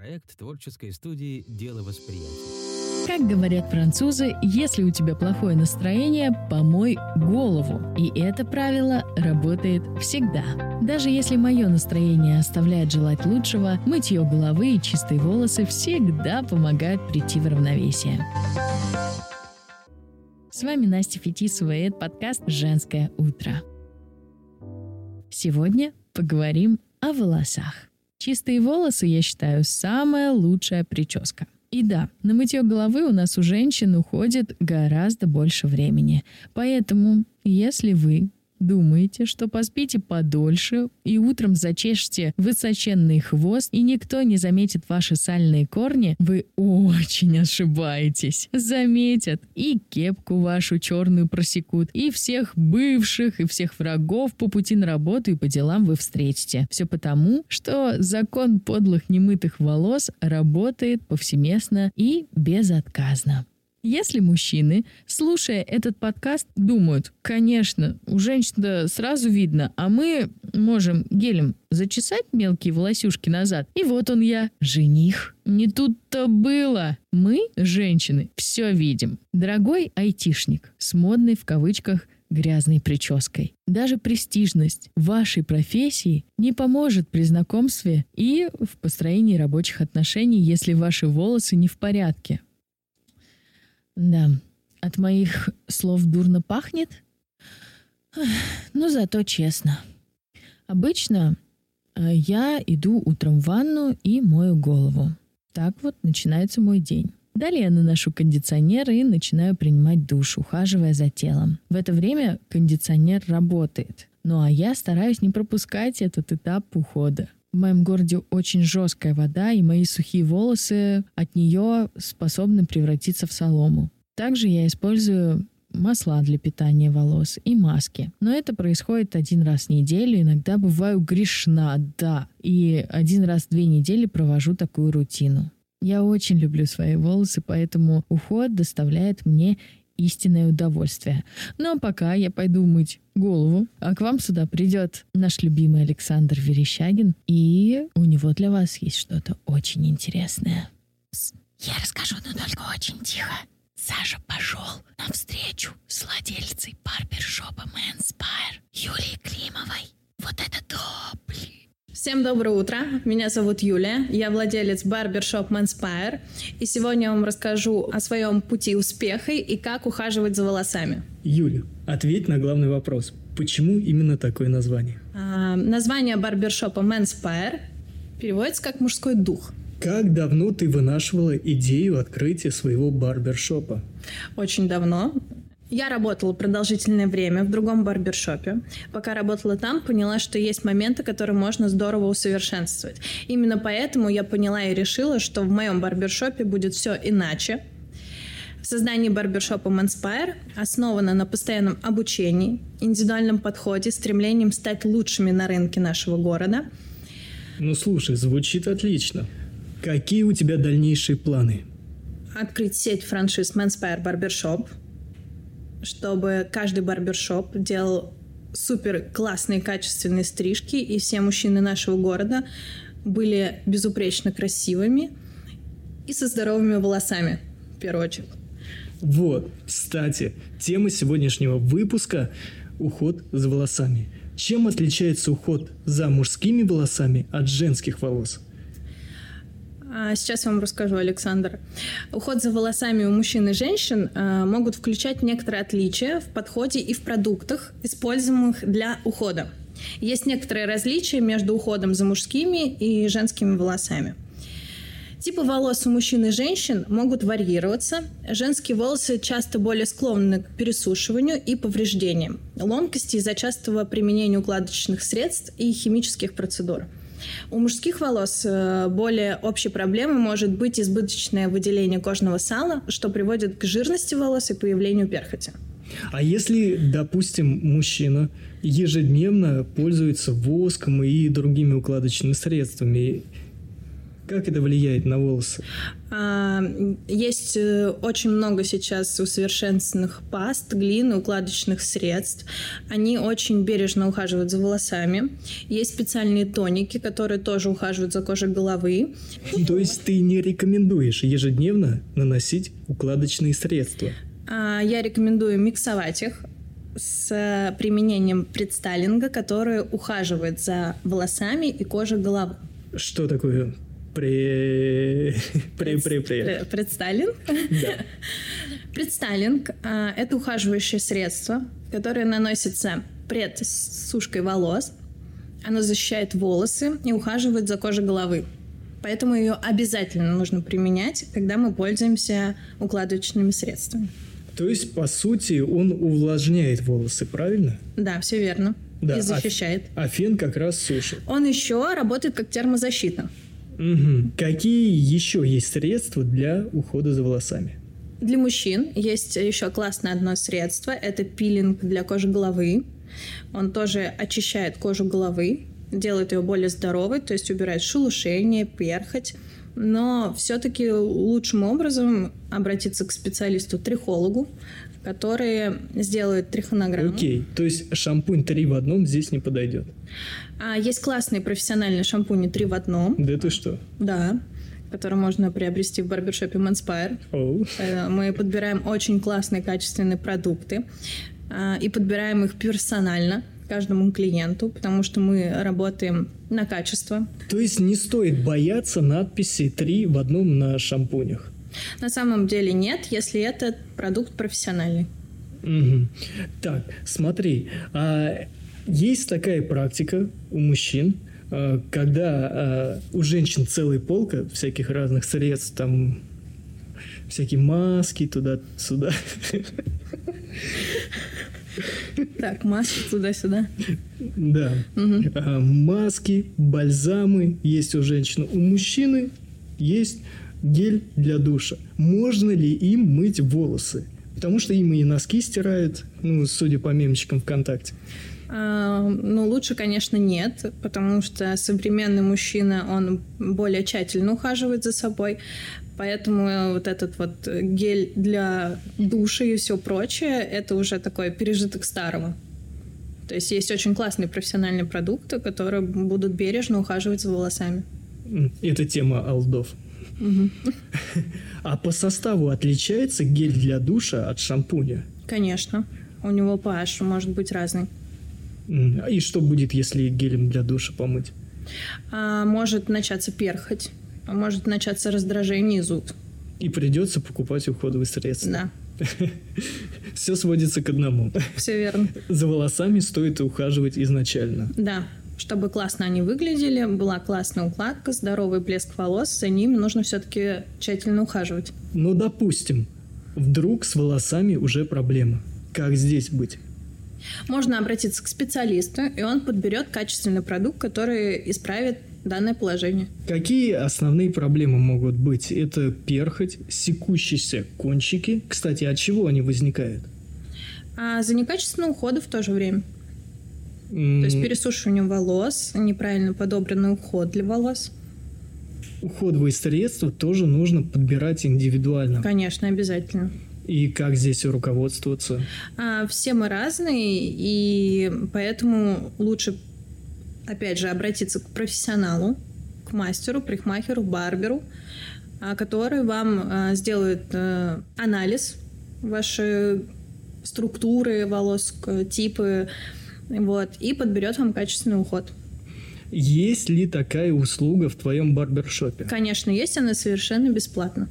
Проект творческой студии «Дело восприятия». Как говорят французы, если у тебя плохое настроение, помой голову. И это правило работает всегда. Даже если мое настроение оставляет желать лучшего, мытье головы и чистые волосы всегда помогают прийти в равновесие. С вами Настя Фетисова и это подкаст «Женское утро». Сегодня поговорим о волосах. Чистые волосы, я считаю, самая лучшая прическа – и да, на мытье головы у нас у женщин уходит гораздо больше времени. Поэтому, если вы думаете, что поспите подольше и утром зачешете высоченный хвост, и никто не заметит ваши сальные корни, вы очень ошибаетесь. Заметят и кепку вашу черную просекут, и всех бывших, и всех врагов по пути на работу и по делам вы встретите. Все потому, что закон подлых немытых волос работает повсеместно и безотказно. Если мужчины, слушая этот подкаст, думают, конечно, у женщин сразу видно, а мы можем гелем зачесать мелкие волосюшки назад, и вот он я, жених. Не тут-то было. Мы, женщины, все видим. Дорогой айтишник с модной в кавычках грязной прической. Даже престижность вашей профессии не поможет при знакомстве и в построении рабочих отношений, если ваши волосы не в порядке. Да, от моих слов дурно пахнет, но зато честно. Обычно э, я иду утром в ванну и мою голову. Так вот начинается мой день. Далее я наношу кондиционер и начинаю принимать душ, ухаживая за телом. В это время кондиционер работает. Ну а я стараюсь не пропускать этот этап ухода. В моем городе очень жесткая вода, и мои сухие волосы от нее способны превратиться в солому. Также я использую масла для питания волос и маски. Но это происходит один раз в неделю. Иногда бываю грешна, да. И один раз в две недели провожу такую рутину. Я очень люблю свои волосы, поэтому уход доставляет мне истинное удовольствие. Ну а пока я пойду мыть голову, а к вам сюда придет наш любимый Александр Верещагин, и у него для вас есть что-то очень интересное. Я расскажу, но только очень тихо. Саша пошел на встречу с владельцей барбершопа Manspire Юлией Климовой. Вот это блин. Всем доброе утро. Меня зовут Юлия. Я владелец барбершоп Manspire. И сегодня я вам расскажу о своем пути успеха и как ухаживать за волосами. Юля, ответь на главный вопрос. Почему именно такое название? А, название барбершопа Manspire переводится как «мужской дух». Как давно ты вынашивала идею открытия своего барбершопа? Очень давно. Я работала продолжительное время в другом барбершопе. Пока работала там, поняла, что есть моменты, которые можно здорово усовершенствовать. Именно поэтому я поняла и решила, что в моем барбершопе будет все иначе. Создание барбершопа Manspire основано на постоянном обучении, индивидуальном подходе, стремлением стать лучшими на рынке нашего города. Ну слушай, звучит отлично. Какие у тебя дальнейшие планы? Открыть сеть франшиз Manspire Barbershop – чтобы каждый барбершоп делал супер классные качественные стрижки, и все мужчины нашего города были безупречно красивыми и со здоровыми волосами, в первую очередь. Вот, кстати, тема сегодняшнего выпуска – уход за волосами. Чем отличается уход за мужскими волосами от женских волос? А, сейчас вам расскажу, Александр. Уход за волосами у мужчин и женщин а, могут включать некоторые отличия в подходе и в продуктах, используемых для ухода. Есть некоторые различия между уходом за мужскими и женскими волосами. Типы волос у мужчин и женщин могут варьироваться. Женские волосы часто более склонны к пересушиванию и повреждениям, ломкости из-за частого применения укладочных средств и химических процедур – у мужских волос э, более общей проблемой может быть избыточное выделение кожного сала, что приводит к жирности волос и появлению перхоти. А если, допустим, мужчина ежедневно пользуется воском и другими укладочными средствами, Как это влияет на волосы? А, есть э, очень много сейчас усовершенствованных паст, глин, укладочных средств. Они очень бережно ухаживают за волосами. Есть специальные тоники, которые тоже ухаживают за кожей головы. То есть ты не рекомендуешь ежедневно наносить укладочные средства? А, я рекомендую миксовать их с применением предстайлинга, который ухаживает за волосами и кожей головы. Что такое Пре... Пре... Пре... Пре... Предстайлинг? Да. Предстайлинг а, – это ухаживающее средство, которое наносится пред сушкой волос. Оно защищает волосы и ухаживает за кожей головы. Поэтому ее обязательно нужно применять, когда мы пользуемся укладочными средствами. То есть, по сути, он увлажняет волосы, правильно? Да, все верно. Да, и защищает. А, а фен как раз сушит. Он еще работает как термозащита. Угу. Какие еще есть средства для ухода за волосами? Для мужчин есть еще классное одно средство. Это пилинг для кожи головы. Он тоже очищает кожу головы, делает ее более здоровой, то есть убирает шелушение, перхоть. Но все-таки лучшим образом обратиться к специалисту-трихологу, который сделает трихонограмму. Окей, то есть шампунь 3 в одном здесь не подойдет. А, есть классные профессиональные шампуни 3 в одном. Да ты что? Да который можно приобрести в барбершопе Manspire. Oh. Мы подбираем очень классные качественные продукты а, и подбираем их персонально каждому клиенту, потому что мы работаем на качество. То есть не стоит бояться надписи «3 в одном» на шампунях? На самом деле нет, если это продукт профессиональный. Угу. Так, смотри, а есть такая практика у мужчин, а, когда а, у женщин целая полка всяких разных средств, там всякие маски туда-сюда. Так, маски туда-сюда. Да. Угу. Маски, бальзамы есть у женщины. У мужчины есть гель для душа. Можно ли им мыть волосы? Потому что им и носки стирают, ну, судя по мемчикам ВКонтакте. А, ну, лучше, конечно, нет, потому что современный мужчина, он более тщательно ухаживает за собой, поэтому вот этот вот гель для душа и все прочее, это уже такой пережиток старого. То есть есть очень классные профессиональные продукты, которые будут бережно ухаживать за волосами. Это тема алдов. А по составу отличается гель для душа от шампуня? Конечно. У него pH может быть разный. И что будет, если гелем для душа помыть? А, может начаться перхоть, а может начаться раздражение и зуд. И придется покупать уходовые средства. Да. Все сводится к одному. Все верно. За волосами стоит ухаживать изначально. Да. Чтобы классно они выглядели, была классная укладка, здоровый блеск волос, за ними нужно все-таки тщательно ухаживать. Ну, допустим, вдруг с волосами уже проблема. Как здесь быть? Можно обратиться к специалисту, и он подберет качественный продукт, который исправит данное положение. Какие основные проблемы могут быть? Это перхоть, секущиеся кончики. Кстати, от чего они возникают? А за некачественным уходом в то же время. То есть пересушивание волос, неправильно подобранный уход для волос. Уходовые средства тоже нужно подбирать индивидуально. Конечно, обязательно. И как здесь руководствоваться? А, все мы разные, и поэтому лучше, опять же, обратиться к профессионалу, к мастеру, прихмахеру, барберу, а, который вам а, сделает а, анализ вашей структуры волос, типы, вот, и подберет вам качественный уход. Есть ли такая услуга в твоем барбершопе? Конечно, есть, она совершенно бесплатна.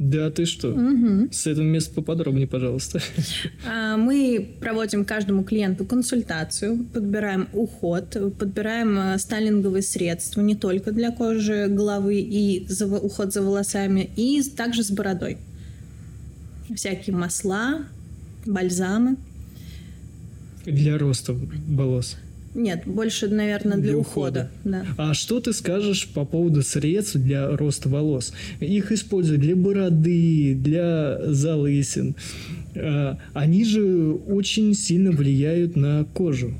Да, ты что? Угу. С этого места поподробнее, пожалуйста. А, мы проводим каждому клиенту консультацию, подбираем уход, подбираем э, стайлинговые средства не только для кожи головы и уход за волосами, и также с бородой. Всякие масла, бальзамы. Для роста волос. Нет, больше, наверное, для, для ухода. ухода. Да. А что ты скажешь по поводу средств для роста волос? Их используют для бороды, для залысин. А, они же очень сильно влияют на кожу.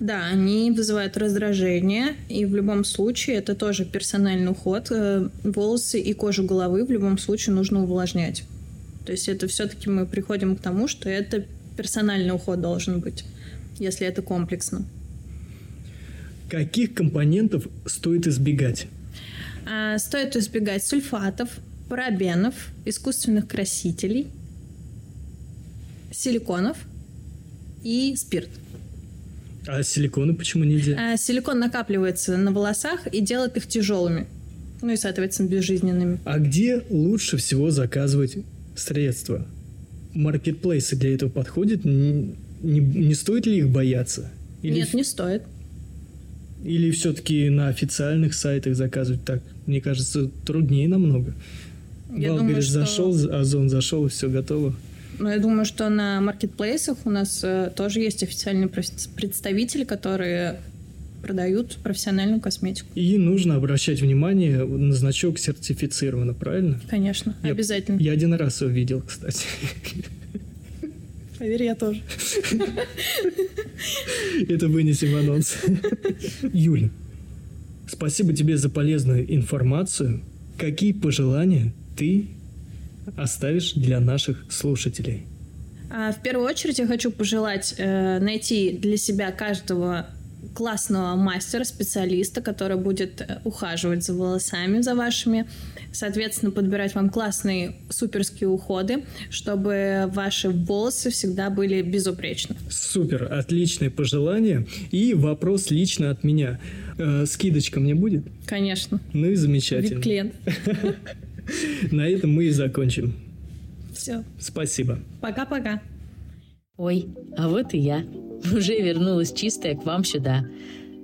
Да, они вызывают раздражение, и в любом случае это тоже персональный уход. Э, волосы и кожу головы в любом случае нужно увлажнять. То есть это все-таки мы приходим к тому, что это персональный уход должен быть, если это комплексно. Каких компонентов стоит избегать? А, стоит избегать сульфатов, парабенов, искусственных красителей, силиконов и спирт. А силиконы почему нельзя? А, силикон накапливается на волосах и делает их тяжелыми. Ну и, соответственно, безжизненными. А где лучше всего заказывать средства? Маркетплейсы для этого подходят? Не, не, не стоит ли их бояться? Или Нет, не стоит. Или все-таки на официальных сайтах заказывать так? Мне кажется, труднее намного. Я Вал, думаю, говоришь, что... зашел, Озон зашел, и все готово. Ну, я думаю, что на маркетплейсах у нас э, тоже есть официальные представители, которые продают профессиональную косметику. И нужно обращать внимание на значок сертифицировано, правильно? Конечно, я, обязательно. Я один раз увидел, кстати. Поверь, я тоже. Это вынесем анонс. Юль, спасибо тебе за полезную информацию. Какие пожелания ты оставишь для наших слушателей? А, в первую очередь я хочу пожелать э, найти для себя каждого классного мастера, специалиста, который будет э, ухаживать за волосами, за вашими, соответственно, подбирать вам классные суперские уходы, чтобы ваши волосы всегда были безупречны. Супер, отличное пожелание. И вопрос лично от меня. Э, скидочка мне будет? Конечно. Ну и замечательно. Клиент. На этом мы и закончим. Все. Спасибо. Пока-пока. Ой, а вот и я. Уже вернулась чистая к вам сюда.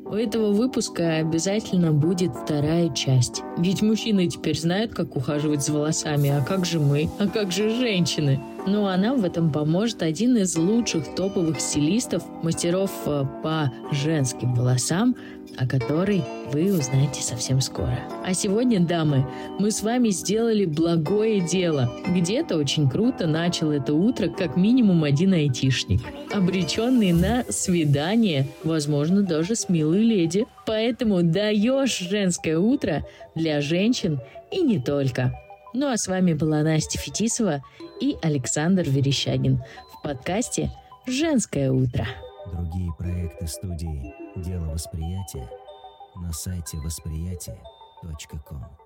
У этого выпуска обязательно будет вторая часть. Ведь мужчины теперь знают, как ухаживать за волосами, а как же мы, а как же женщины? Ну а нам в этом поможет один из лучших топовых стилистов, мастеров э, по женским волосам, о которой вы узнаете совсем скоро. А сегодня, дамы, мы с вами сделали благое дело. Где-то очень круто начал это утро как минимум один айтишник, обреченный на свидание, возможно, даже с милой леди. Поэтому даешь женское утро для женщин и не только. Ну а с вами была Настя Фетисова и Александр Верещагин в подкасте «Женское утро». Другие проекты студии «Дело восприятия» на сайте восприятие.ком.